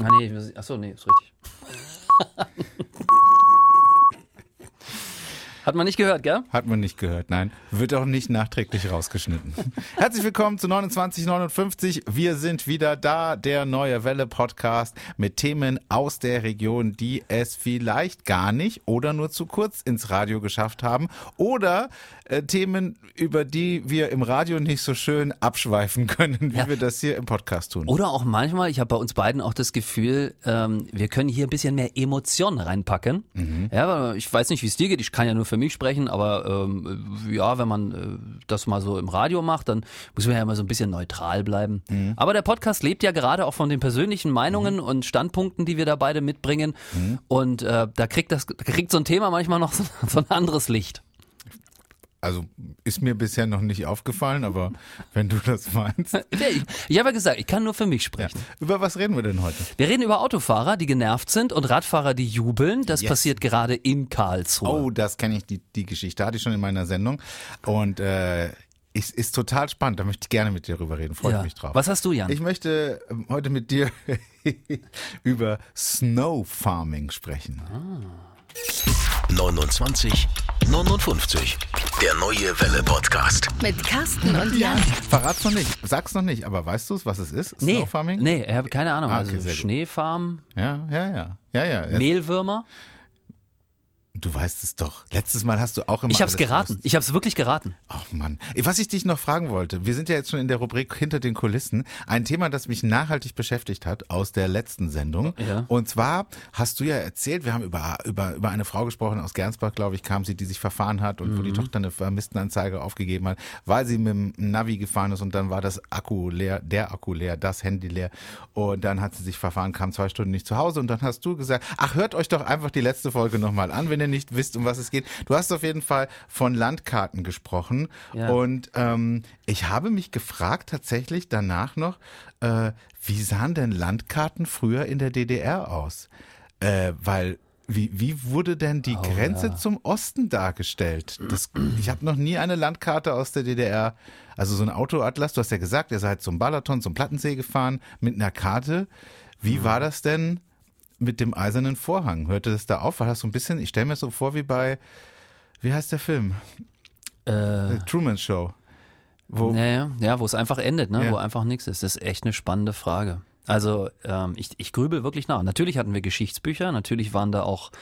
Ah, nee, achso, nee, ist richtig. Hat man nicht gehört, gell? Hat man nicht gehört, nein. Wird auch nicht nachträglich rausgeschnitten. Herzlich willkommen zu 2959. Wir sind wieder da, der neue Welle Podcast mit Themen aus der Region, die es vielleicht gar nicht oder nur zu kurz ins Radio geschafft haben oder äh, Themen, über die wir im Radio nicht so schön abschweifen können, wie ja. wir das hier im Podcast tun. Oder auch manchmal, ich habe bei uns beiden auch das Gefühl, ähm, wir können hier ein bisschen mehr Emotionen reinpacken. Mhm. Ja, ich weiß nicht, wie es dir geht. Ich kann ja nur für mich sprechen, aber ähm, ja, wenn man äh, das mal so im Radio macht, dann muss man ja immer so ein bisschen neutral bleiben. Mhm. Aber der Podcast lebt ja gerade auch von den persönlichen Meinungen mhm. und Standpunkten, die wir da beide mitbringen. Mhm. Und äh, da kriegt das, da kriegt so ein Thema manchmal noch so, so ein anderes Licht. Also ist mir bisher noch nicht aufgefallen, aber wenn du das meinst. ich, ich habe ja gesagt, ich kann nur für mich sprechen. Ja. Über was reden wir denn heute? Wir reden über Autofahrer, die genervt sind und Radfahrer, die jubeln. Das yes. passiert gerade in Karlsruhe. Oh, das kenne ich, die, die Geschichte hatte ich schon in meiner Sendung. Und äh, ist, ist total spannend, da möchte ich gerne mit dir drüber reden, freue ja. mich drauf. Was hast du, Jan? Ich möchte ähm, heute mit dir über Snow Farming sprechen. Ah. 29 59. Der neue Welle Podcast. Mit Carsten und Jan. Verrat's noch nicht. Sag's noch nicht, aber weißt du was es ist? Nee. Snowfarming? Nee, ich habe keine Ahnung. Ah, okay, also Schneefarm. Ja, ja, ja. Ja, ja. Mehlwürmer. Du weißt es doch. Letztes Mal hast du auch immer. Ich habe es geraten. Ich habe es wirklich geraten. Ach Mann. Was ich dich noch fragen wollte, wir sind ja jetzt schon in der Rubrik hinter den Kulissen. Ein Thema, das mich nachhaltig beschäftigt hat aus der letzten Sendung. Ja. Und zwar hast du ja erzählt, wir haben über, über, über eine Frau gesprochen aus Gernsbach, glaube ich, kam sie, die sich verfahren hat und mhm. wo die mhm. Tochter eine Vermisstenanzeige aufgegeben hat, weil sie mit dem Navi gefahren ist und dann war das Akku leer, der Akku leer, das Handy leer. Und dann hat sie sich verfahren, kam zwei Stunden nicht zu Hause und dann hast du gesagt, ach, hört euch doch einfach die letzte Folge nochmal an, wenn ihr nicht wisst, um was es geht. Du hast auf jeden Fall von Landkarten gesprochen. Ja. Und ähm, ich habe mich gefragt tatsächlich danach noch, äh, wie sahen denn Landkarten früher in der DDR aus? Äh, weil wie, wie wurde denn die oh, Grenze ja. zum Osten dargestellt? Das, ich habe noch nie eine Landkarte aus der DDR, also so ein Autoatlas. Du hast ja gesagt, ihr seid zum Balaton, zum Plattensee gefahren mit einer Karte. Wie mhm. war das denn? Mit dem eisernen Vorhang. Hörte das da auf? War das so ein bisschen, ich stelle mir so vor wie bei, wie heißt der Film? Äh, Truman Show. Wo, naja, ja, wo es einfach endet, ne? Ja. wo einfach nichts ist. Das ist echt eine spannende Frage. Also ähm, ich, ich grübel wirklich nach. Natürlich hatten wir Geschichtsbücher, natürlich waren da auch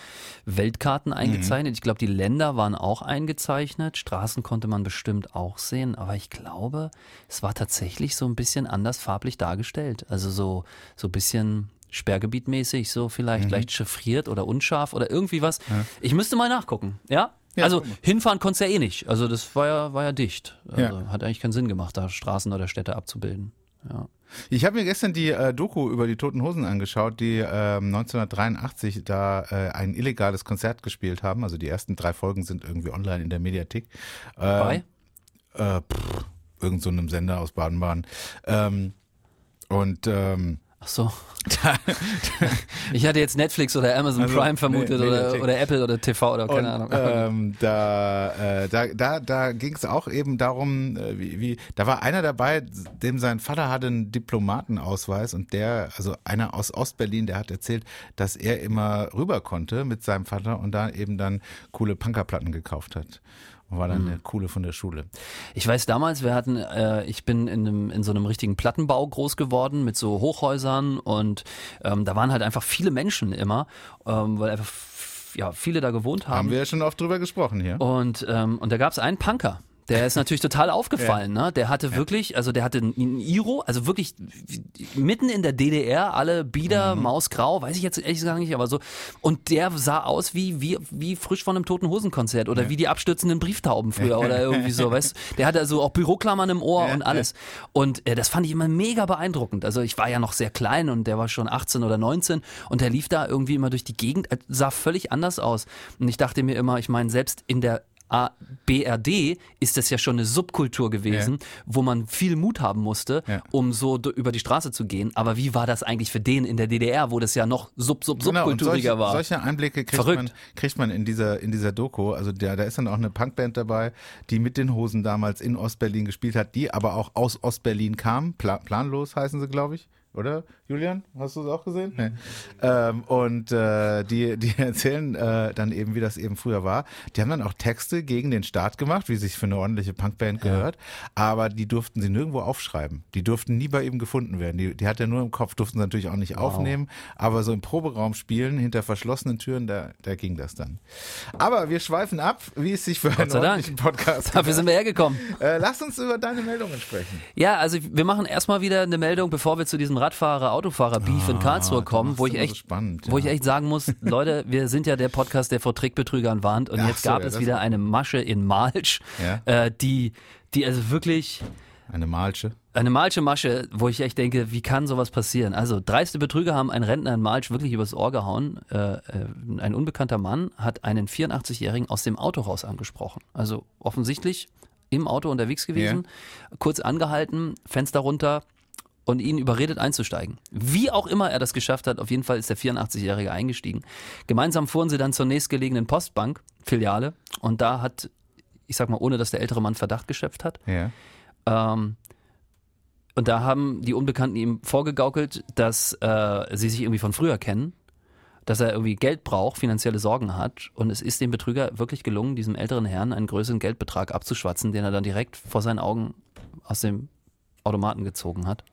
Weltkarten eingezeichnet. Mhm. Ich glaube, die Länder waren auch eingezeichnet. Straßen konnte man bestimmt auch sehen. Aber ich glaube, es war tatsächlich so ein bisschen anders farblich dargestellt. Also so, so ein bisschen Sperrgebietmäßig, so vielleicht mhm. leicht chiffriert oder unscharf oder irgendwie was. Ja. Ich müsste mal nachgucken, ja? ja also hinfahren konntest du ja eh nicht. Also das war ja, war ja dicht. Also ja. Hat eigentlich keinen Sinn gemacht, da Straßen oder Städte abzubilden. Ja. Ich habe mir gestern die äh, Doku über die Toten Hosen angeschaut, die äh, 1983 da äh, ein illegales Konzert gespielt haben. Also die ersten drei Folgen sind irgendwie online in der Mediathek. Bei? Äh, pff, irgend so einem Sender aus Baden-Baden. Ähm, und ähm, Ach so. ich hatte jetzt Netflix oder Amazon also, Prime vermutet nee, oder, oder Apple oder TV oder keine und, Ahnung. Ähm, da äh, da, da, da ging es auch eben darum, äh, wie, wie, da war einer dabei, dem sein Vater hatte einen Diplomatenausweis und der, also einer aus Ostberlin, der hat erzählt, dass er immer rüber konnte mit seinem Vater und da eben dann coole Punkerplatten gekauft hat war dann eine mhm. coole von der Schule. Ich weiß damals, wir hatten, äh, ich bin in, einem, in so einem richtigen Plattenbau groß geworden mit so Hochhäusern und ähm, da waren halt einfach viele Menschen immer, ähm, weil einfach ja, viele da gewohnt haben. Haben wir ja schon oft drüber gesprochen hier. Und, ähm, und da gab es einen Punker. Der ist natürlich total aufgefallen, ja. ne? Der hatte wirklich, also der hatte ein Iro, also wirklich mitten in der DDR, alle Bieder, mhm. Mausgrau, weiß ich jetzt ehrlich gesagt nicht, aber so. Und der sah aus wie, wie, wie frisch von einem Toten Hosenkonzert oder ja. wie die abstürzenden Brieftauben früher oder irgendwie so, weißt Der hatte also auch Büroklammern im Ohr ja, und alles. Und äh, das fand ich immer mega beeindruckend. Also ich war ja noch sehr klein und der war schon 18 oder 19 und der lief da irgendwie immer durch die Gegend, äh, sah völlig anders aus. Und ich dachte mir immer, ich meine, selbst in der BRD ist das ja schon eine Subkultur gewesen, ja. wo man viel Mut haben musste, ja. um so über die Straße zu gehen. Aber wie war das eigentlich für den in der DDR, wo das ja noch sub sub genau, subkulturiger genau, solche, war? Solche Einblicke kriegt man, kriegt man in dieser in dieser Doku. Also der, da ist dann auch eine Punkband dabei, die mit den Hosen damals in Ostberlin gespielt hat, die aber auch aus Ostberlin kam. Pla planlos heißen sie, glaube ich. Oder Julian? Hast du es auch gesehen? Nee. Ähm, und äh, die, die erzählen äh, dann eben, wie das eben früher war. Die haben dann auch Texte gegen den Staat gemacht, wie sich für eine ordentliche Punkband gehört. Ja. Aber die durften sie nirgendwo aufschreiben. Die durften nie bei ihm gefunden werden. Die, die hat er nur im Kopf, durften sie natürlich auch nicht wow. aufnehmen. Aber so im Proberaum spielen, hinter verschlossenen Türen, da, da ging das dann. Aber wir schweifen ab, wie es sich für Gott einen ordentlichen Dank. Podcast Dafür sind wir hergekommen. Äh, lass uns über deine Meldungen sprechen. Ja, also wir machen erstmal wieder eine Meldung, bevor wir zu diesem Radfahrer, Autofahrer-Beef ah, in Karlsruhe kommen, wo ich echt, so spannend, ja. wo ich echt sagen muss, Leute, wir sind ja der Podcast, der vor Trickbetrügern warnt und Ach jetzt gab so, ja, es wieder eine Masche in Malsch, äh, die, die also wirklich eine Malsche. Eine Malsche Masche, wo ich echt denke, wie kann sowas passieren? Also dreiste Betrüger haben einen Rentner in Malsch wirklich übers Ohr gehauen. Äh, äh, ein unbekannter Mann hat einen 84-Jährigen aus dem Auto raus angesprochen. Also offensichtlich im Auto unterwegs gewesen, ja. kurz angehalten, Fenster runter, und ihn überredet einzusteigen. Wie auch immer er das geschafft hat, auf jeden Fall ist der 84-Jährige eingestiegen. Gemeinsam fuhren sie dann zur nächstgelegenen Postbank, Filiale, und da hat, ich sag mal, ohne dass der ältere Mann Verdacht geschöpft hat, ja. ähm, und da haben die Unbekannten ihm vorgegaukelt, dass äh, sie sich irgendwie von früher kennen, dass er irgendwie Geld braucht, finanzielle Sorgen hat. Und es ist dem Betrüger wirklich gelungen, diesem älteren Herrn einen größeren Geldbetrag abzuschwatzen, den er dann direkt vor seinen Augen aus dem Automaten gezogen hat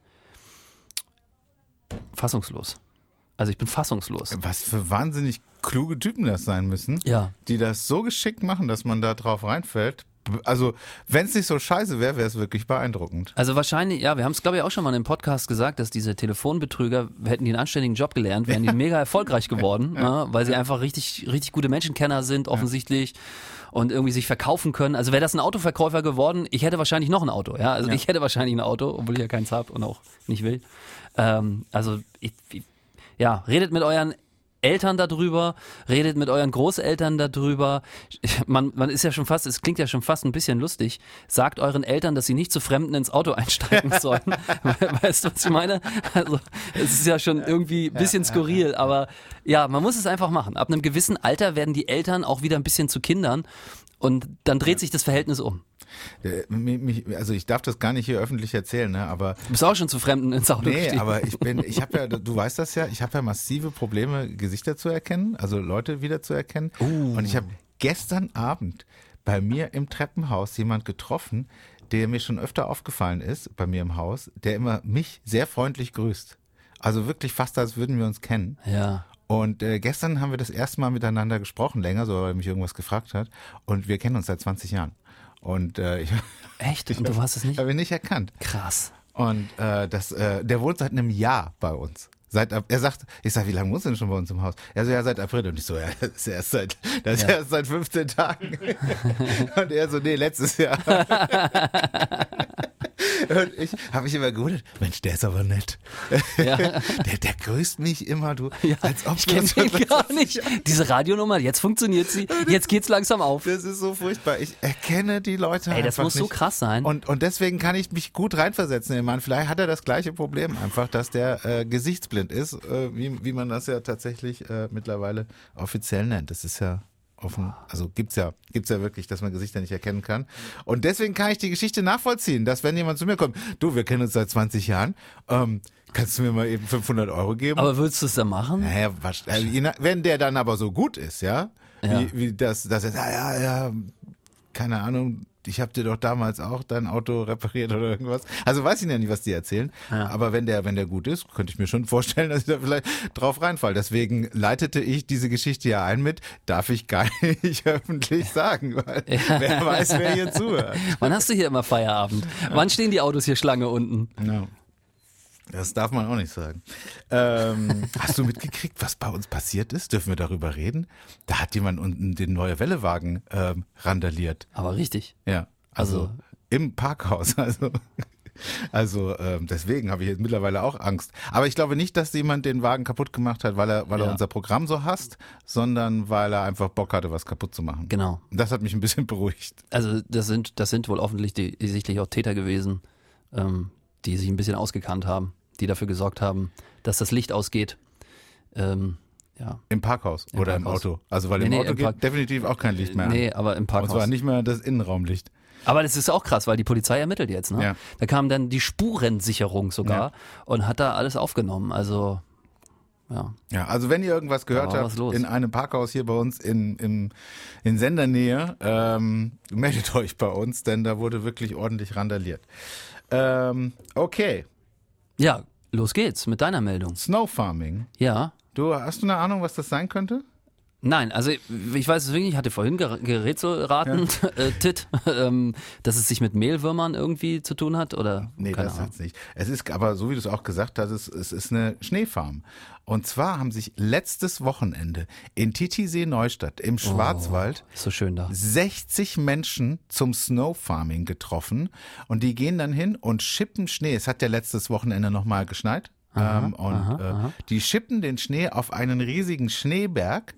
fassungslos. Also ich bin fassungslos. Was für wahnsinnig kluge Typen das sein müssen, ja. die das so geschickt machen, dass man da drauf reinfällt. Also, wenn es nicht so scheiße wäre, wäre es wirklich beeindruckend. Also wahrscheinlich, ja, wir haben es glaube ich auch schon mal im Podcast gesagt, dass diese Telefonbetrüger, hätten die einen anständigen Job gelernt, wären die mega erfolgreich geworden, ja. ne, weil sie einfach richtig, richtig gute Menschenkenner sind, offensichtlich. Und irgendwie sich verkaufen können. Also wäre das ein Autoverkäufer geworden, ich hätte wahrscheinlich noch ein Auto, ja. Also ja. ich hätte wahrscheinlich ein Auto, obwohl ich ja keins habe und auch nicht will. Ähm, also ich, ich, ja, redet mit euren Eltern darüber, redet mit euren Großeltern darüber. Man, man ist ja schon fast, es klingt ja schon fast ein bisschen lustig. Sagt euren Eltern, dass sie nicht zu Fremden ins Auto einsteigen sollen. weißt du, was ich meine? Also, es ist ja schon irgendwie ein bisschen skurril, aber ja, man muss es einfach machen. Ab einem gewissen Alter werden die Eltern auch wieder ein bisschen zu Kindern und dann dreht sich das Verhältnis um. Äh, also ich darf das gar nicht hier öffentlich erzählen, ne? aber du bist auch schon zu Fremden ins Auto Nee, gestiegen. aber ich bin, ich habe ja, du weißt das ja, ich habe ja massive Probleme, Gesichter zu erkennen, also Leute wieder zu erkennen. Uh. Und ich habe gestern Abend bei mir im Treppenhaus jemand getroffen, der mir schon öfter aufgefallen ist, bei mir im Haus, der immer mich sehr freundlich grüßt. Also wirklich fast, als würden wir uns kennen. Ja. Und äh, gestern haben wir das erste Mal miteinander gesprochen, länger, so weil er mich irgendwas gefragt hat. Und wir kennen uns seit 20 Jahren. Und äh, ich, echt? Und du hast es nicht? Habe ihn nicht erkannt. Krass. Und äh, das, äh, der wohnt seit einem Jahr bei uns. Seit, er sagt, ich sag, wie lange wohnst du denn schon bei uns im Haus? Er so, ja, seit April. Und ich so, ja, das ist erst seit, das ist ja. erst seit 15 Tagen. Und er so, nee, letztes Jahr. Und ich habe mich immer gewundert, Mensch, der ist aber nett. Ja. Der, der grüßt mich immer, du, ja, als ob ich kenne ihn gar nicht. Diese Radionummer, jetzt funktioniert sie, jetzt geht's langsam auf. Das ist so furchtbar. Ich erkenne die Leute Ey, das muss nicht. so krass sein. Und, und deswegen kann ich mich gut reinversetzen in den Mann. Vielleicht hat er das gleiche Problem einfach, dass der äh, gesichtsblind ist, äh, wie, wie man das ja tatsächlich äh, mittlerweile offiziell nennt. Das ist ja offen. Also gibt's ja, gibt's ja wirklich, dass man Gesichter nicht erkennen kann. Und deswegen kann ich die Geschichte nachvollziehen, dass wenn jemand zu mir kommt, du, wir kennen uns seit 20 Jahren, ähm, kannst du mir mal eben 500 Euro geben? Aber würdest du es dann machen? Naja, was, also, wenn der dann aber so gut ist, ja, ja. Wie, wie das, das ist, ja, ja, ja, keine Ahnung, ich habe dir doch damals auch dein Auto repariert oder irgendwas. Also weiß ich ja nicht, was die erzählen. Ja. Aber wenn der, wenn der gut ist, könnte ich mir schon vorstellen, dass ich da vielleicht drauf reinfall. Deswegen leitete ich diese Geschichte ja ein mit, darf ich gar nicht öffentlich sagen, weil ja. wer weiß, wer hier zuhört. Wann hast du hier immer Feierabend? Wann stehen die Autos hier Schlange unten? No. Das darf man auch nicht sagen. Ähm, hast du mitgekriegt, was bei uns passiert ist? Dürfen wir darüber reden? Da hat jemand unten den neue Wellewagen ähm, randaliert. Aber richtig. Ja. Also, also im Parkhaus. Also, also ähm, deswegen habe ich jetzt mittlerweile auch Angst. Aber ich glaube nicht, dass jemand den Wagen kaputt gemacht hat, weil er, weil ja. er unser Programm so hasst, sondern weil er einfach Bock hatte, was kaputt zu machen. Genau. Das hat mich ein bisschen beruhigt. Also das sind, das sind wohl offensichtlich auch Täter gewesen, ähm, die sich ein bisschen ausgekannt haben die dafür gesorgt haben, dass das Licht ausgeht. Ähm, ja. Im Parkhaus Im oder Parkhaus. im Auto. Also weil nee, im nee, Auto im geht definitiv auch kein Licht mehr Nee, an. aber im Parkhaus. Und zwar nicht mehr das Innenraumlicht. Aber das ist auch krass, weil die Polizei ermittelt jetzt. Ne? Ja. Da kam dann die Spurensicherung sogar Ja. und hat da alles aufgenommen. Also ja. Ja, also wenn ihr irgendwas gehört habt in einem Parkhaus hier bei uns in, in, in Sendernähe, ähm, meldet euch bei uns, denn da wurde wirklich ordentlich randaliert. Ähm, okay, Ja, los geht's mit deiner Meldung. Snow Farming. Ja. Du hast du eine Ahnung, was das sein könnte? Nein, also ich weiß es wirklich, ich hatte vorhin ger- gerätselraten, äh, Tit, ähm, dass es sich mit Mehlwürmern irgendwie zu tun hat oder Nee, keine das Ahnung. hat's nicht. Es ist aber, so wie du es auch gesagt hast, es, es ist eine Schneefarm. Und zwar haben sich letztes Wochenende in Titisee Neustadt im Schwarzwald Ist so schön da. 60 Menschen zum Snow Farming getroffen und die gehen dann hin und schippen Schnee. Es hat ja letztes Wochenende nochmal geschneit. ähm, und äh, die schippen den Schnee auf einen riesigen Schneeberg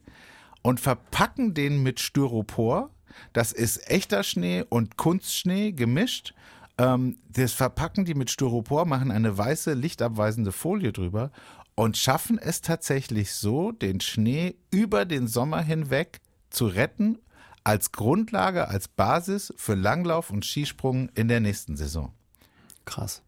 und verpacken den mit Styropor. Das ist echter Schnee und Kunstschnee gemischt. Ähm, das verpacken die mit Styropor, machen eine weiße, lichtabweisende Folie drüber und schaffen es tatsächlich so, den Schnee über den Sommer hinweg zu retten, als Grundlage, als Basis für Langlauf und Skisprung in der nächsten Saison. Krass.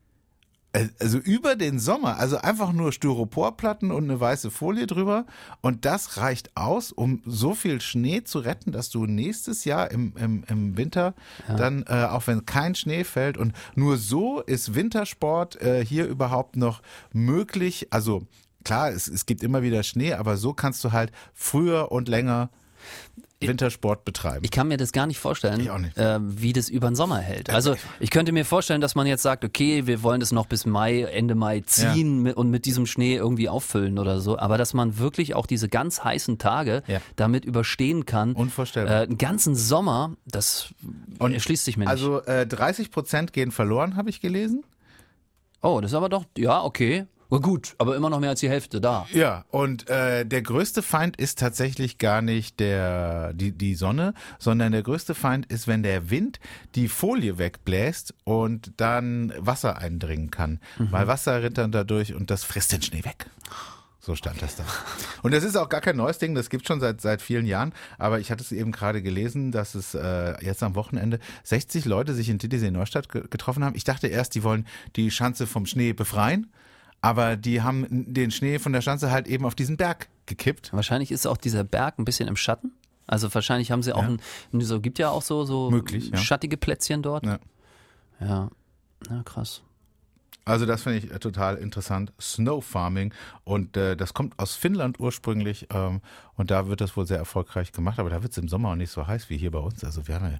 Also über den Sommer, also einfach nur Styroporplatten und eine weiße Folie drüber. Und das reicht aus, um so viel Schnee zu retten, dass du nächstes Jahr im, im, im Winter dann, äh, auch wenn kein Schnee fällt, und nur so ist Wintersport äh, hier überhaupt noch möglich. Also klar, es, es gibt immer wieder Schnee, aber so kannst du halt früher und länger Wintersport betreiben. Ich kann mir das gar nicht vorstellen, nicht. Äh, wie das über den Sommer hält. Also ich könnte mir vorstellen, dass man jetzt sagt, okay, wir wollen das noch bis Mai, Ende Mai ziehen mit, und mit diesem Schnee irgendwie auffüllen oder so. Aber dass man wirklich auch diese ganz heißen Tage Ja. damit überstehen kann. Unvorstellbar. Äh, einen ganzen Sommer, das Und erschließt sich mir nicht. Also äh, 30 Prozent gehen verloren, habe ich gelesen. oh, das ist aber doch, ja, okay. Oh, gut, aber immer noch mehr als die Hälfte da. Ja, und äh, der größte Feind ist tatsächlich gar nicht der die, die Sonne, sondern der größte Feind ist, wenn der Wind die Folie wegbläst und dann Wasser eindringen kann. Weil Wasser dann dadurch und das frisst den Schnee weg. So stand das da. Und das ist auch gar kein neues Ding, das gibt schon seit seit vielen Jahren. Aber ich hatte es eben gerade gelesen, dass es äh, jetzt am Wochenende 60 Leute sich in Titisee Neustadt ge getroffen haben. Ich dachte erst, die wollen die Schanze vom Schnee befreien. Aber die haben den Schnee von der Schanze halt eben auf diesen Berg gekippt. Wahrscheinlich ist auch dieser Berg ein bisschen im Schatten. Also wahrscheinlich haben sie auch ein, so gibt ja auch so so Möglich, ja. schattige Plätzchen dort. Ja. Ja, ja krass. Also das finde ich äh, total interessant. Snow Farming und äh, das kommt aus Finnland ursprünglich ähm, und da wird das wohl sehr erfolgreich gemacht, aber da wird es im Sommer auch nicht so heiß wie hier bei uns. Also wir haben ja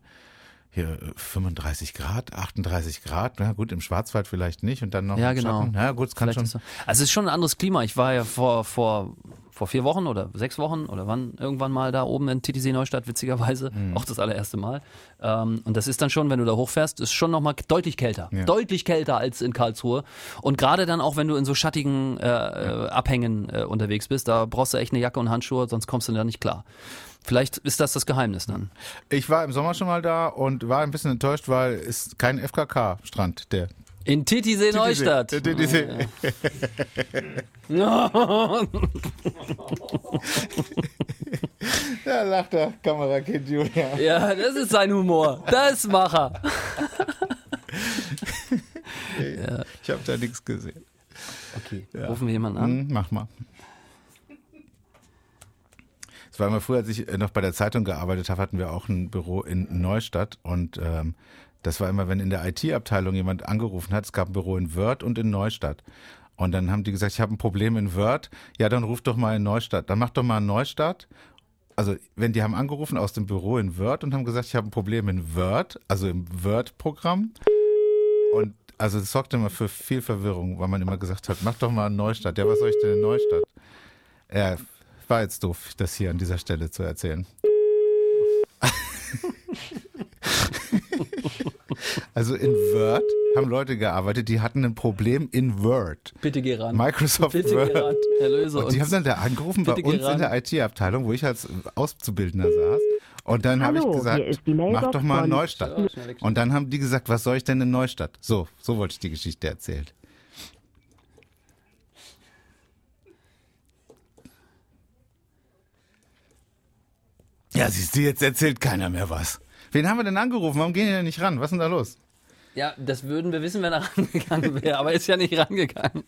hier äh, 35 Grad, 38 Grad, na gut, im Schwarzwald vielleicht nicht und dann noch Ja, genau. Schatten. Ja gut, es kann Vielleicht schon. so. Also es ist schon ein anderes Klima. Ich war ja vor, vor, vor vier Wochen oder sechs Wochen oder wann irgendwann mal da oben in Titisee Neustadt, witzigerweise. Mhm. Auch das allererste Mal. Ähm, und das ist dann schon, wenn du da hochfährst, ist schon nochmal deutlich kälter. Ja. Deutlich kälter als in Karlsruhe. Und gerade dann auch, wenn du in so schattigen äh, äh, Abhängen äh, unterwegs bist, da brauchst du echt eine Jacke und Handschuhe, sonst kommst du da nicht klar. Vielleicht ist das das Geheimnis dann. Ich war im Sommer schon mal da und war ein bisschen enttäuscht, weil es kein FKK-Strand, der In Titisee Neustadt. Titisee. Da lacht der Kamerakind Julia. Ja, das ist sein Humor. Das macht er. Ich habe da nichts gesehen. Okay, rufen wir jemanden an. Hm, mach mal. Es war immer früher, als ich äh, noch bei der Zeitung gearbeitet habe, hatten wir auch ein Büro in Neustadt und ähm, das war immer, wenn in der IT-Abteilung jemand angerufen hat, es gab ein Büro in Wörth und in Neustadt. Und dann haben die gesagt, ich habe ein Problem in Wörth. Ja, dann ruf doch mal in Neustadt. Dann mach doch mal in Neustadt. Also, wenn die haben angerufen aus dem Büro in Word und haben gesagt, ich habe ein Problem in Word, also im Word-Programm. Und also es sorgte immer für viel Verwirrung, weil man immer gesagt hat, mach doch mal in Neustadt. Ja, was soll ich denn in Neustadt? Ja, war jetzt doof, das hier an dieser Stelle zu erzählen. also in Word haben Leute gearbeitet, die hatten ein Problem in Word. Bitte geh ran. Microsoft Bitte Word. geh ran. Erlöse Und uns. die haben dann da angerufen bei Bitte geh uns in ran. der IT-Abteilung, wo ich als Auszubildender saß. Und dann habe ich gesagt, mach doch mal Neustadt. Und dann haben die gesagt, was soll ich denn in Neustadt? So, so wollte ich die Geschichte erzählen. Ja, siehst du, jetzt erzählt keiner mehr was. Wen haben wir denn angerufen? Warum gehen die denn nicht ran? Was ist denn da los? Ja, das würden wir wissen, wenn er rangegangen wäre, aber er ist ja nicht rangegangen.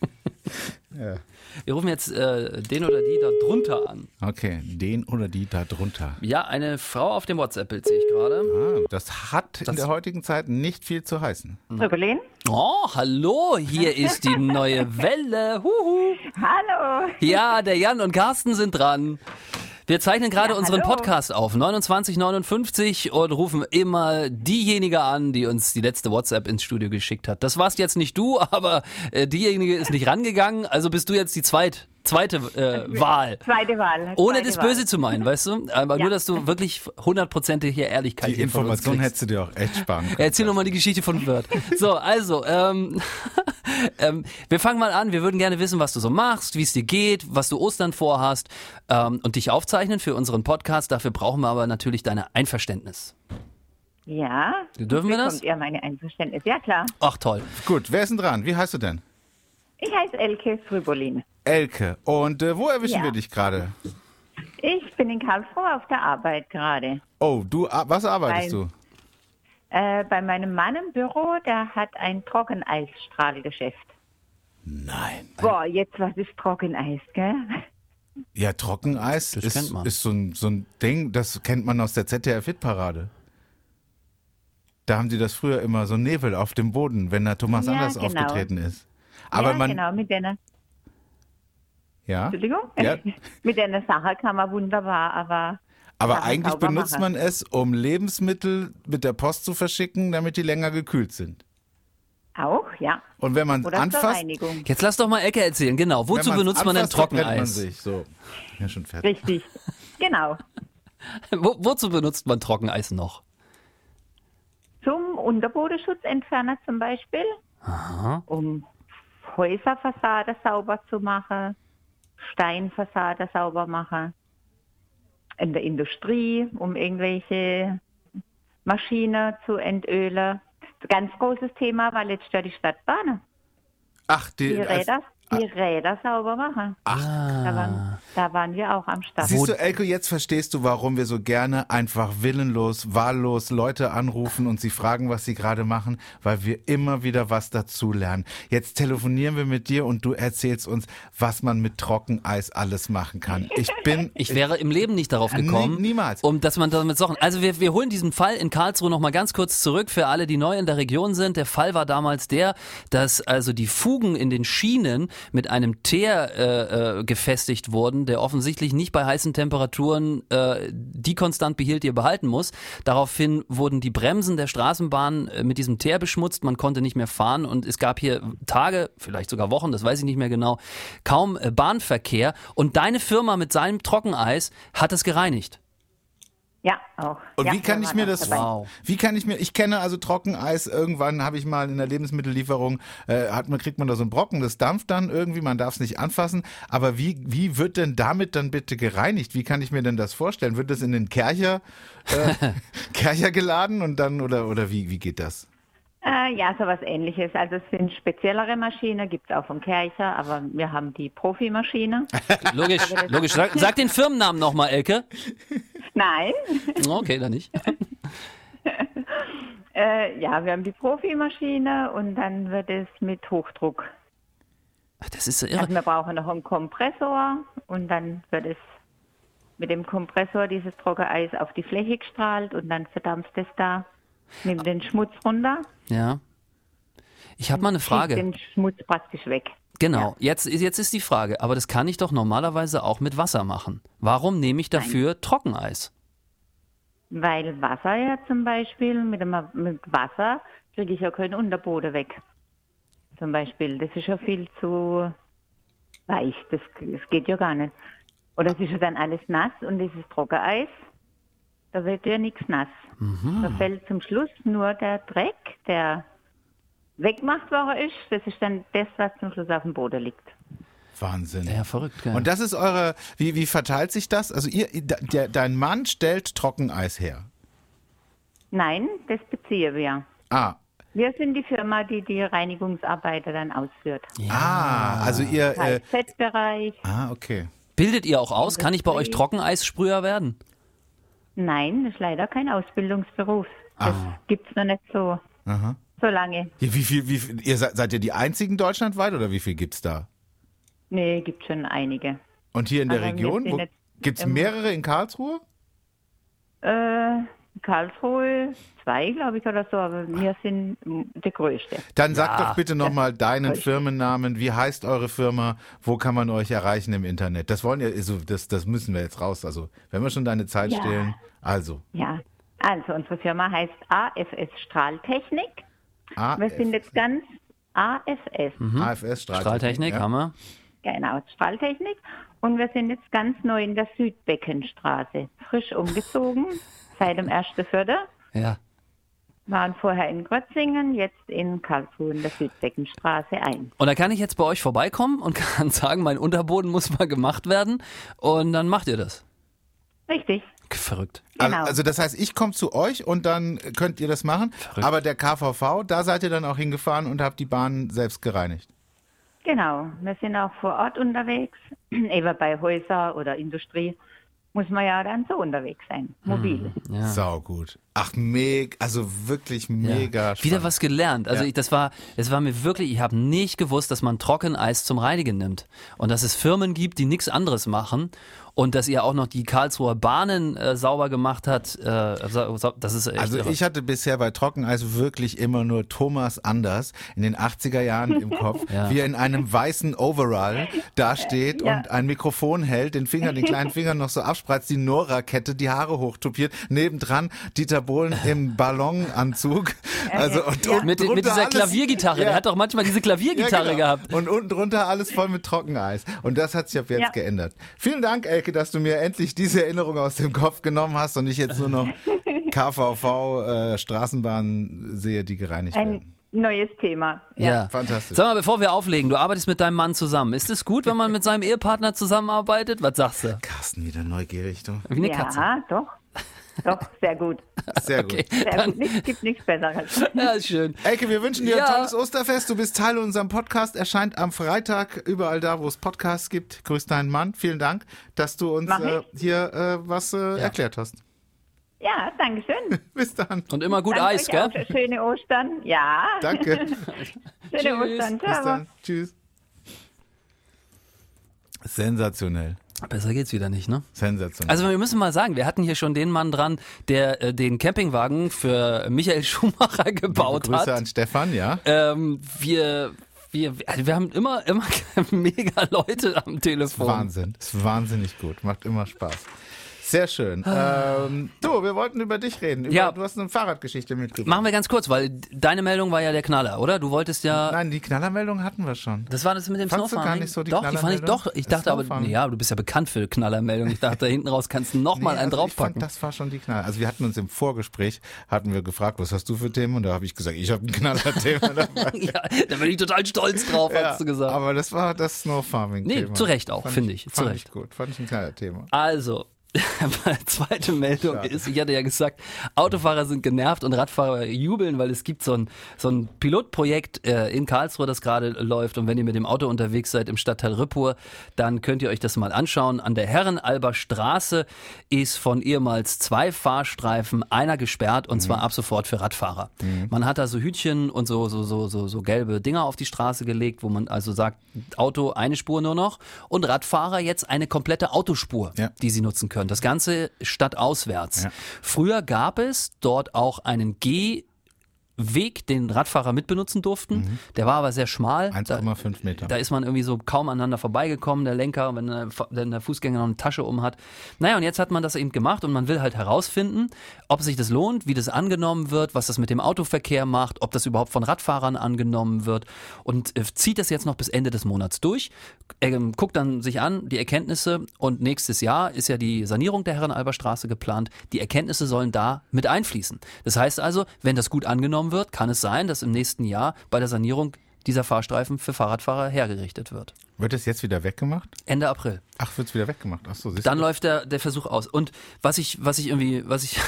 Ja. Wir rufen jetzt äh, den oder die da drunter an. Okay, den oder die da drunter. Ja, eine Frau auf dem WhatsApp-Bild sehe ich gerade. Ah, das hat das in der heutigen Zeit nicht viel zu heißen. Rübelin? Oh, hallo, hier ist die neue Welle. Huhu. Hallo. Ja, der Jan und Carsten sind dran. Wir zeichnen gerade ja, unseren Podcast auf, 2959 und rufen immer diejenige an, die uns die letzte WhatsApp ins Studio geschickt hat. Das warst jetzt nicht du, aber äh, diejenige ist nicht rangegangen, also bist du jetzt die zweit zweite äh, Wahl. Zweite Wahl. Ohne zweite das Böse Wahl. zu meinen, weißt du? Aber ja. nur, dass du wirklich hundertprozentige Ehrlichkeit Die Information hättest du dir auch echt sparen können. Erzähl nochmal die Geschichte von Word. So, also, ähm, ähm, wir fangen mal an. Wir würden gerne wissen, was du so machst, wie es dir geht, was du Ostern vorhast ähm, und dich aufzeichnen für unseren Podcast. Dafür brauchen wir aber natürlich deine Einverständnis. Ja. Dürfen wir das? Kommt ihr meine Einverständnis? Ja, klar. Ach, toll. Gut, wer ist denn dran? Wie heißt du denn? Ich heiße Elke Frübolin. Elke. Und äh, wo erwischen ja. wir dich gerade? Ich bin in Karlsruhe auf der Arbeit gerade. Oh, du, was arbeitest bei, du? Äh, bei meinem Mann im Büro, der hat ein Trockeneisstrahlgeschäft. Nein. Boah, jetzt was ist Trockeneis, gell? Ja, Trockeneis ist, ist so, ein, so ein Ding, das kennt man aus der ZDF-Hitparade. Da haben die das früher immer so Nebel auf dem Boden, wenn da Thomas ja, Anders genau. aufgetreten ist. Aber ja, man, genau, mit der ja. Entschuldigung? Ja. Mit einer Sache kann man wunderbar, aber. Aber eigentlich benutzt machen. man es, um Lebensmittel mit der Post zu verschicken, damit die länger gekühlt sind. Auch, ja. Und wenn man anfasst. Jetzt lass doch mal Ecke erzählen, genau. Wozu benutzt man denn Trockeneis? Man sich. So. Ja, schon fertig. Richtig, genau. Wo, wozu benutzt man Trockeneis noch? Zum Unterbodenschutz-Entferner zum Beispiel. Aha. Um Häuserfassade sauber zu machen, Steinfassade sauber machen, in der Industrie, um irgendwelche Maschinen zu entölen. Ganz großes Thema war letztes Jahr die Stadtbahn. Ach, die, die Räder die Räder sauber machen. Ach. Da waren, da waren wir auch am Start. Siehst du, Elko, jetzt verstehst du, warum wir so gerne einfach willenlos, wahllos Leute anrufen und sie fragen, was sie gerade machen, weil wir immer wieder was dazu lernen. Jetzt telefonieren wir mit dir und du erzählst uns, was man mit Trockeneis alles machen kann. Ich bin. Ich wäre im Leben nicht darauf gekommen. Nie, niemals. Um, dass man damit Sachen. Also wir, wir holen diesen Fall in Karlsruhe nochmal ganz kurz zurück für alle, die neu in der Region sind. Der Fall war damals der, dass also die Fugen in den Schienen mit einem Teer äh, äh, gefestigt wurden, der offensichtlich nicht bei heißen Temperaturen äh, die konstant behielt, die er behalten muss. Daraufhin wurden die Bremsen der Straßenbahn äh, mit diesem Teer beschmutzt, man konnte nicht mehr fahren und es gab hier Tage, vielleicht sogar Wochen, das weiß ich nicht mehr genau, kaum äh, Bahnverkehr und deine Firma mit seinem Trockeneis hat es gereinigt. Ja, auch. Und ja, wie kann ich mir das, wow. wie kann ich mir, ich kenne also Trockeneis, irgendwann habe ich mal in der Lebensmittellieferung, äh, hat man, kriegt man da so einen Brocken, das dampft dann irgendwie, man darf es nicht anfassen, aber wie, wie wird denn damit dann bitte gereinigt? Wie kann ich mir denn das vorstellen? Wird das in den Kercher, äh, Kercher geladen und dann, oder, oder wie, wie geht das? Äh, ja, so was ähnliches. Also es sind speziellere Maschinen, gibt es auch vom Kercher, aber wir haben die Profimaschine. logisch, logisch. Sag, sag den Firmennamen nochmal, Elke. Nein. Okay, dann nicht. äh, ja, wir haben die Profimaschine und dann wird es mit Hochdruck. Das ist so irre. Also wir brauchen noch einen Kompressor und dann wird es mit dem Kompressor dieses Trockeneis auf die Fläche gestrahlt und dann verdampft es da. Nimmt den Schmutz runter. Ja. Ich habe mal eine Frage. den Schmutz praktisch weg. Genau, ja. jetzt, jetzt ist die Frage, aber das kann ich doch normalerweise auch mit Wasser machen. Warum nehme ich dafür Nein. Trockeneis? Weil Wasser ja zum Beispiel, mit, dem, mit Wasser kriege ich ja keinen Unterboden weg. Zum Beispiel, das ist ja viel zu weich, das, das geht ja gar nicht. Oder es ist ja dann alles nass und dieses Trockeneis, da wird ja nichts nass. Mhm. Da fällt zum Schluss nur der Dreck, der weggemacht worden ist. Das ist dann das, was zum Schluss auf dem Boden liegt. Wahnsinn. Ja, verrückt. Gell? Und das ist eure, wie, wie verteilt sich das? Also ihr, der, dein Mann stellt Trockeneis her? Nein, das beziehen wir. Ah. Wir sind die Firma, die die Reinigungsarbeiter dann ausführt. Ja. Ah, also ihr... Äh, Fettbereich. Ah, okay. Bildet ihr auch aus? Kann ich bei euch Trockeneissprüher werden? Nein, das ist leider kein Ausbildungsberuf. Das gibt es noch nicht so, Aha. So lange. Ja, Wie viel, wie viel, ihr seid, seid ihr die einzigen deutschlandweit oder wie viel gibt's da? Nee, gibt schon einige. Und hier in der wir Region? gibt's im- mehrere in Karlsruhe? Äh, Karlsruhe zwei, glaube ich, oder so, aber wir sind der Größte. Dann sag Ja. doch bitte nochmal deinen Richtig. Firmennamen. Wie heißt eure Firma? Wo kann man euch erreichen im Internet? Das wollen wir, also das, das müssen wir jetzt raus. Also, wenn wir schon deine Zeit Ja. stehlen. Also, Ja, also unsere Firma heißt AFS Strahltechnik. AF, Wir sind jetzt ganz AFS, AFS Strahltechnik. Strahltechnik ja. haben wir. genau, Strahltechnik. Und wir sind jetzt ganz neu in der Südbeckenstraße, frisch umgezogen, seit dem 1.4. Ja. Waren vorher in Grötzingen, jetzt in Karlsruhe in der Südbeckenstraße ein. Und da kann ich jetzt bei euch vorbeikommen und kann sagen, mein Unterboden muss mal gemacht werden. Und dann macht ihr das. Richtig, Verrückt. Also, genau. also das heißt, ich komme zu euch und dann könnt ihr das machen. Aber der KVV, da seid ihr dann auch hingefahren und habt die Bahn selbst gereinigt. Genau, wir sind auch vor Ort unterwegs, eben bei Häuser oder Industrie muss man ja dann so unterwegs sein, mobil. Ja. Sau gut. Ach, mega, also wirklich mega Ja. Wieder was gelernt. Also Ja. ich, das war, es war mir wirklich, ich habe nicht gewusst, dass man Trockeneis zum Reinigen nimmt und dass es Firmen gibt, die nichts anderes machen und dass ihr auch noch die Karlsruher Bahnen äh, sauber gemacht hat. Äh, das ist echt Also irre. ich hatte bisher bei Trockeneis wirklich immer nur Thomas Anders in den 80er Jahren im Kopf, Ja. wie er in einem weißen Overall dasteht Ja. und ein Mikrofon hält, den Finger, den kleinen Finger noch so abspreizt, die Nora-Kette, die Haare hochtupiert, nebendran Dieter Bohlen im Ballonanzug. Also und unten mit, mit drunter dieser alles- Klaviergitarre. Ja. Der hat doch manchmal diese Klaviergitarre Ja, genau. gehabt. Und unten drunter alles voll mit Trockeneis. Und das hat sich ab jetzt Ja. geändert. Vielen Dank, Elke, dass du mir endlich diese Erinnerung aus dem Kopf genommen hast und ich jetzt nur noch KVV äh, Straßenbahn sehe, die gereinigt Ein werden. neues Thema. Ja. Fantastisch. Sag mal, bevor wir auflegen, du arbeitest mit deinem Mann zusammen. Ist es gut, wenn man mit seinem Ehepartner zusammenarbeitet? Was sagst du? Carsten, wieder neugierig, du. Wie eine ja, Katze. doch. Doch, sehr gut. Sehr gut. Okay, Sehr gut. Nichts, gibt nichts Besseres. ja, ist schön. Elke, wir wünschen dir Ja. ein tolles Osterfest. Du bist Teil unserem Podcast. Erscheint am Freitag überall da, wo es Podcasts gibt. Grüß deinen Mann. Vielen Dank, dass du uns äh, hier äh, was äh, erklärt hast. Ja, danke schön. Bis dann. Und immer gut Danke Eis, gell? auch. Schöne Ostern. Ja. Danke. Schöne Tschüss. Ostern. Bis dann. Tschüss. Sensationell. Besser geht's wieder nicht, ne? Sensationell. Also wir müssen mal sagen, wir hatten hier schon den Mann dran, der äh, den Campingwagen für Michael Schumacher gebaut Grüße hat. an Stefan, ja. Ähm, wir, wir, also wir haben immer, immer mega Leute am Telefon. Wahnsinn. Ist wahnsinnig gut. Macht immer Spaß. Sehr schön. Ähm, du, wir wollten über dich reden. Über, Ja. Du hast eine Fahrradgeschichte mitgebracht. Machen wir ganz kurz, weil deine Meldung war ja der Knaller, oder? Du wolltest ja. Nein, die Knallermeldung hatten wir schon. Das war das mit dem Fandst du Snowfarming? gar nicht so die Doch, die fand ich doch. Ich dachte aber, ja, du bist ja bekannt für Knallermeldung. Ich dachte, da hinten raus kannst du noch mal Nee, einen also ich draufpacken. fand, das war schon die Knaller. Also wir hatten uns im Vorgespräch, hatten wir gefragt, was hast du für Themen? Und da habe ich gesagt, ich habe ein Knallerthema dabei. ja, da bin ich total stolz drauf, hast du gesagt. Aber das war das Snow Farming Nee, zu Recht auch, finde ich, Fand Recht. ich gut. Fand ich ein Knallerthema. Also, zweite Meldung Schade. ist, ich hatte ja gesagt, Autofahrer sind genervt und Radfahrer jubeln, weil es gibt so ein, so ein Pilotprojekt äh, in Karlsruhe, das gerade läuft. Und wenn ihr mit dem Auto unterwegs seid im Stadtteil Rippur, dann könnt ihr euch das mal anschauen. An der Herrenalber Straße ist von ehemals zwei Fahrstreifen einer gesperrt und zwar ab sofort für Radfahrer. Man hat da so Hütchen und so, so, so, so, so gelbe Dinger auf die Straße gelegt, wo man also sagt, Auto eine Spur nur noch und Radfahrer jetzt eine komplette Autospur, Ja. die sie nutzen können. Das Ganze stadtauswärts. Ja. Früher gab es dort auch einen Geh Weg, den Radfahrer mitbenutzen durften. Der war aber sehr schmal. Da- 1,5 Meter. da ist man irgendwie so kaum aneinander vorbeigekommen, der Lenker, wenn der, wenn der Fußgänger noch eine Tasche um hat. Naja, und jetzt hat man das eben gemacht und man will halt herausfinden, ob sich das lohnt, wie das angenommen wird, was das mit dem Autoverkehr macht, ob das überhaupt von Radfahrern angenommen wird und äh, zieht das jetzt noch bis Ende des Monats durch, ähm, guckt dann sich an die Erkenntnisse und nächstes Jahr ist ja die Sanierung der Herrenalberstraße geplant. Die Erkenntnisse sollen da mit einfließen. Das heißt also, wenn das gut angenommen wird, kann es sein, dass im nächsten Jahr bei der Sanierung dieser Fahrstreifen für Fahrradfahrer hergerichtet wird. Wird es jetzt wieder weggemacht? Ende April. Ach, wird's wieder weggemacht? Ach so, Dann du? läuft der, der Versuch aus. Und was ich, was ich irgendwie, was ich,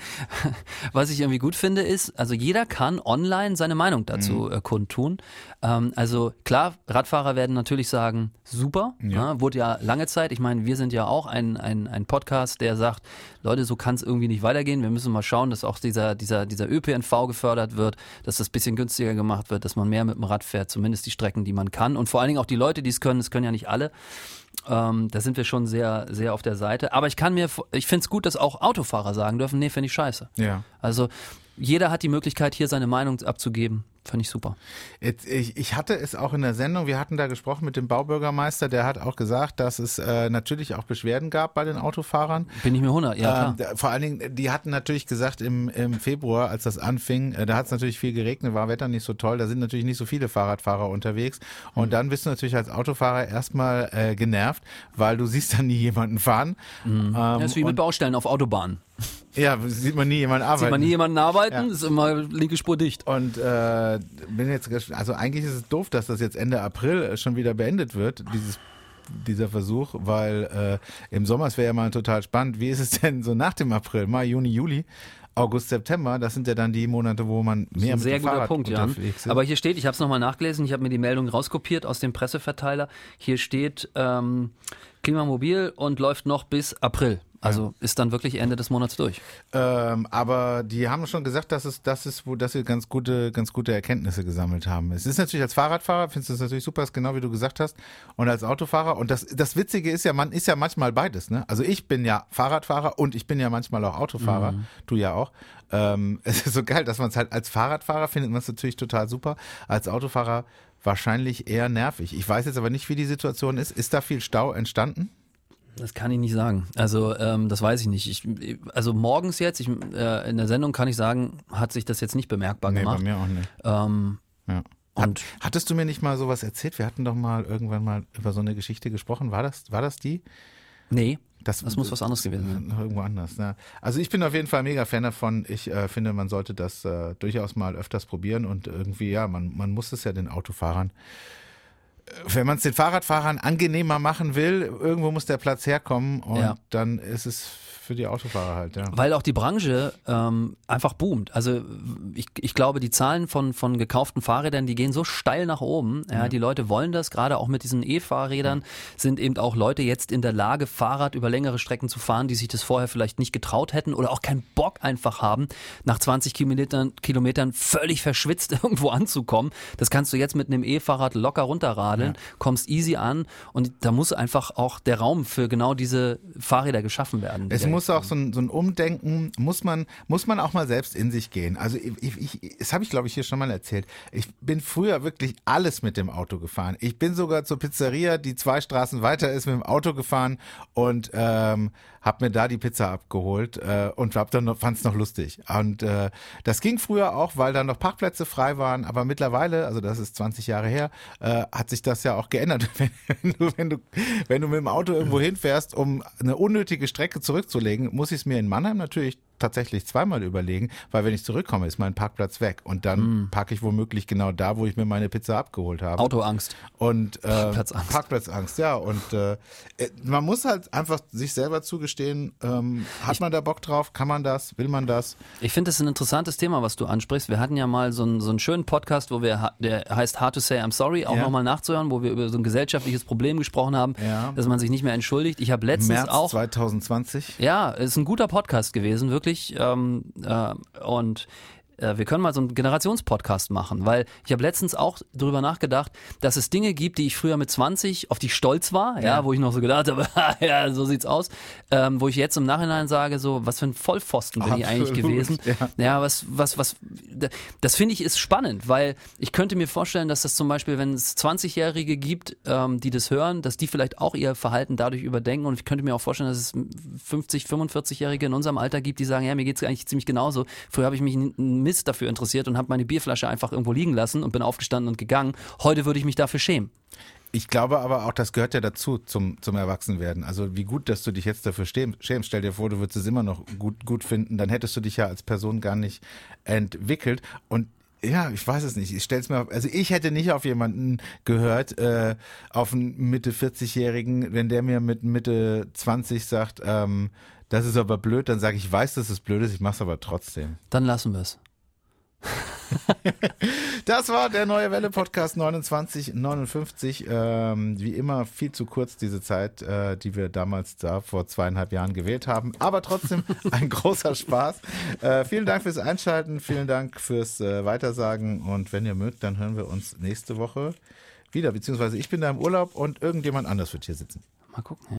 was ich irgendwie gut finde, ist, also jeder kann online seine Meinung dazu äh, kundtun. Ähm, also klar, Radfahrer werden natürlich sagen, super, Ja. ne, wurde ja lange Zeit. Ich meine, wir sind ja auch ein, ein, ein Podcast, der sagt, Leute, so kann es irgendwie nicht weitergehen. Wir müssen mal schauen, dass auch dieser, dieser, dieser ÖPNV gefördert wird, dass das bisschen günstiger gemacht wird, dass man mehr mit dem Rad fährt, zumindest die Strecken, die man kann. Und vor allen Dingen auch die Leute, die es können, es können ja nicht alle. Ähm, da sind wir schon sehr, sehr auf der Seite. Aber ich kann mir, ich finde es gut, dass auch Autofahrer sagen dürfen, nee, finde ich scheiße. Ja. Also jeder hat die Möglichkeit, hier seine Meinung abzugeben. Finde ich super. Ich, hatte es auch in der Sendung, wir hatten da gesprochen mit dem Baubürgermeister, der hat auch gesagt, dass es äh, natürlich auch Beschwerden gab bei den Autofahrern. Bin ich mir 100, ja klar. Ähm, vor allen Dingen, die hatten natürlich gesagt im, im Februar, als das anfing, äh, da hat es natürlich viel geregnet, war Wetter nicht so toll, da sind natürlich nicht so viele Fahrradfahrer unterwegs. Mhm. Und dann bist du natürlich als Autofahrer erstmal äh, genervt, weil du siehst dann nie jemanden fahren. Ähm, das ist wie mit Baustellen auf Autobahnen. Ja, sieht man nie jemanden arbeiten. Sieht man nie jemanden arbeiten, Ja. ist immer linke Spur dicht. Und äh, bin jetzt, also eigentlich ist es doof, dass das jetzt Ende April schon wieder beendet wird, dieses dieser Versuch, weil äh, im Sommer es wäre ja mal total spannend. Wie ist es denn so nach dem April, Mai, Juni, Juli, August, September? Das sind ja dann die Monate, wo man mehr Ein mit sehr dem guter Fahrrad Punkt, ist. Aber hier steht, ich habe es nochmal nachgelesen, ich habe mir die Meldung rauskopiert aus dem Presseverteiler. Hier steht ähm, Klimamobil und läuft noch bis April. Also ist dann wirklich Ende des Monats durch. Ähm, aber die haben schon gesagt, dass es, das ist, wo, dass sie ganz gute, ganz gute Erkenntnisse gesammelt haben. Es ist natürlich als Fahrradfahrer, findest du das natürlich super, ist genau wie du gesagt hast, und als Autofahrer. Und das, das Witzige ist ja, man ist ja manchmal beides, ne? Also ich bin ja Fahrradfahrer und ich bin ja manchmal auch Autofahrer. Du ja auch. Ähm, es ist so geil, dass man es halt als Fahrradfahrer findet man es natürlich total super. Als Autofahrer wahrscheinlich eher nervig. Ich weiß jetzt aber nicht, wie die Situation ist. Ist da viel Stau entstanden? Das kann ich nicht sagen. Also ähm, das weiß ich nicht. Ich, also morgens jetzt, ich, äh, in der Sendung kann ich sagen, hat sich das jetzt nicht bemerkbar Nee, bei gemacht. mir auch nicht. Ähm, Ja. und Hattest du mir nicht mal sowas erzählt? Wir hatten doch mal irgendwann mal über so eine Geschichte gesprochen. War das, war das die? nee, Das, das muss was anderes gewesen sein. Noch irgendwo anders. Ne? Also ich bin auf jeden Fall mega Fan davon. Ich äh, finde, man sollte das äh, durchaus mal öfters probieren und irgendwie, ja, man, man muss es ja den Autofahrern, äh, wenn man es den Fahrradfahrern angenehmer machen will, irgendwo muss der Platz herkommen und Ja. dann ist es für die Autofahrer halt, ja. Weil auch die Branche ähm, einfach boomt. Also ich, ich glaube, die Zahlen von, von gekauften Fahrrädern, die gehen so steil nach oben. Ja, Die Leute wollen das, gerade auch mit diesen E-Fahrrädern sind eben auch Leute jetzt in der Lage, Fahrrad über längere Strecken zu fahren, die sich das vorher vielleicht nicht getraut hätten oder auch keinen Bock einfach haben, nach 20 Kilometern, Kilometern völlig verschwitzt irgendwo anzukommen. Das kannst du jetzt mit einem E-Fahrrad locker runterradeln, kommst easy an und da muss einfach auch der Raum für genau diese Fahrräder geschaffen werden. Es muss auch so ein, so ein Umdenken, muss man, muss man auch mal selbst in sich gehen. Also ich, ich, ich das habe ich glaube ich hier schon mal erzählt. Ich bin früher wirklich alles mit dem Auto gefahren. Ich bin sogar zur Pizzeria, die zwei Straßen weiter ist, mit dem Auto gefahren und ähm, habe mir da die Pizza abgeholt äh, und hab dann noch, fand's noch lustig. Und äh, das ging früher auch, weil da noch Parkplätze frei waren. Aber mittlerweile, also das ist 20 Jahre her, äh, hat sich das ja auch geändert. Wenn du, wenn du, wenn du mit dem Auto irgendwo hinfährst, um eine unnötige Strecke zurückzulegen, muss ich es mir in Mannheim natürlich tatsächlich zweimal überlegen, weil wenn ich zurückkomme, ist mein Parkplatz weg und dann parke ich womöglich genau da, wo ich mir meine Pizza abgeholt habe. Autoangst. Und äh, Parkplatzangst. Parkplatzangst, ja. Und äh, äh, man muss halt einfach sich selber zugestehen, ähm, hat man da Bock drauf, kann man das, will man das? Ich finde das ein interessantes Thema, was du ansprichst. Wir hatten ja mal so einen, so einen schönen Podcast, wo wir, der heißt Hard to Say I'm Sorry, auch Ja. nochmal nachzuhören, wo wir über so ein gesellschaftliches Problem gesprochen haben, Ja. dass man sich nicht mehr entschuldigt. Ich habe letztens März auch 2020. ja, ist ein guter Podcast gewesen, wirklich. Ähm, äh, und wir können mal so einen Generationspodcast machen, weil ich habe letztens auch drüber nachgedacht, dass es Dinge gibt, die ich früher mit 20 auf die stolz war, ja, Ja. wo ich noch so gedacht habe, ja, so sieht's aus, ähm, wo ich jetzt im Nachhinein sage, so, was für ein Vollpfosten bin ich eigentlich Absolut, gewesen. ja. Ja, was, was, was, das finde ich ist spannend, weil ich könnte mir vorstellen, dass das zum Beispiel, wenn es 20-Jährige gibt, ähm, die das hören, dass die vielleicht auch ihr Verhalten dadurch überdenken und ich könnte mir auch vorstellen, dass es 50, 45-Jährige in unserem Alter gibt, die sagen, ja, mir geht's eigentlich ziemlich genauso. Früher habe ich mich Mist dafür interessiert und habe meine Bierflasche einfach irgendwo liegen lassen und bin aufgestanden und gegangen. Heute würde ich mich dafür schämen. Ich glaube aber auch, das gehört ja dazu zum, zum Erwachsenwerden. Also wie gut, dass du dich jetzt dafür schäm- schämst. Stell dir vor, du würdest es immer noch gut, gut finden, dann hättest du dich ja als Person gar nicht entwickelt. Und Ja, ich weiß es nicht. Ich stell's mir, also ich hätte nicht auf jemanden gehört, äh, auf einen Mitte 40-Jährigen, wenn der mir mit Mitte 20 sagt, ähm, das ist aber blöd, dann sage ich, ich weiß, dass es blöd ist, ich mach's aber trotzdem. Dann lassen wir es. das war der neue Welle Podcast 2959. Ähm, wie immer viel zu kurz diese Zeit, äh, die wir damals da vor zweieinhalb Jahren gewählt haben. Aber trotzdem ein großer Spaß. Äh, vielen Dank fürs Einschalten, vielen Dank fürs äh, Weitersagen und wenn ihr mögt, dann hören wir uns nächste Woche wieder. Beziehungsweise ich bin da im Urlaub und irgendjemand anders wird hier sitzen. Mal gucken.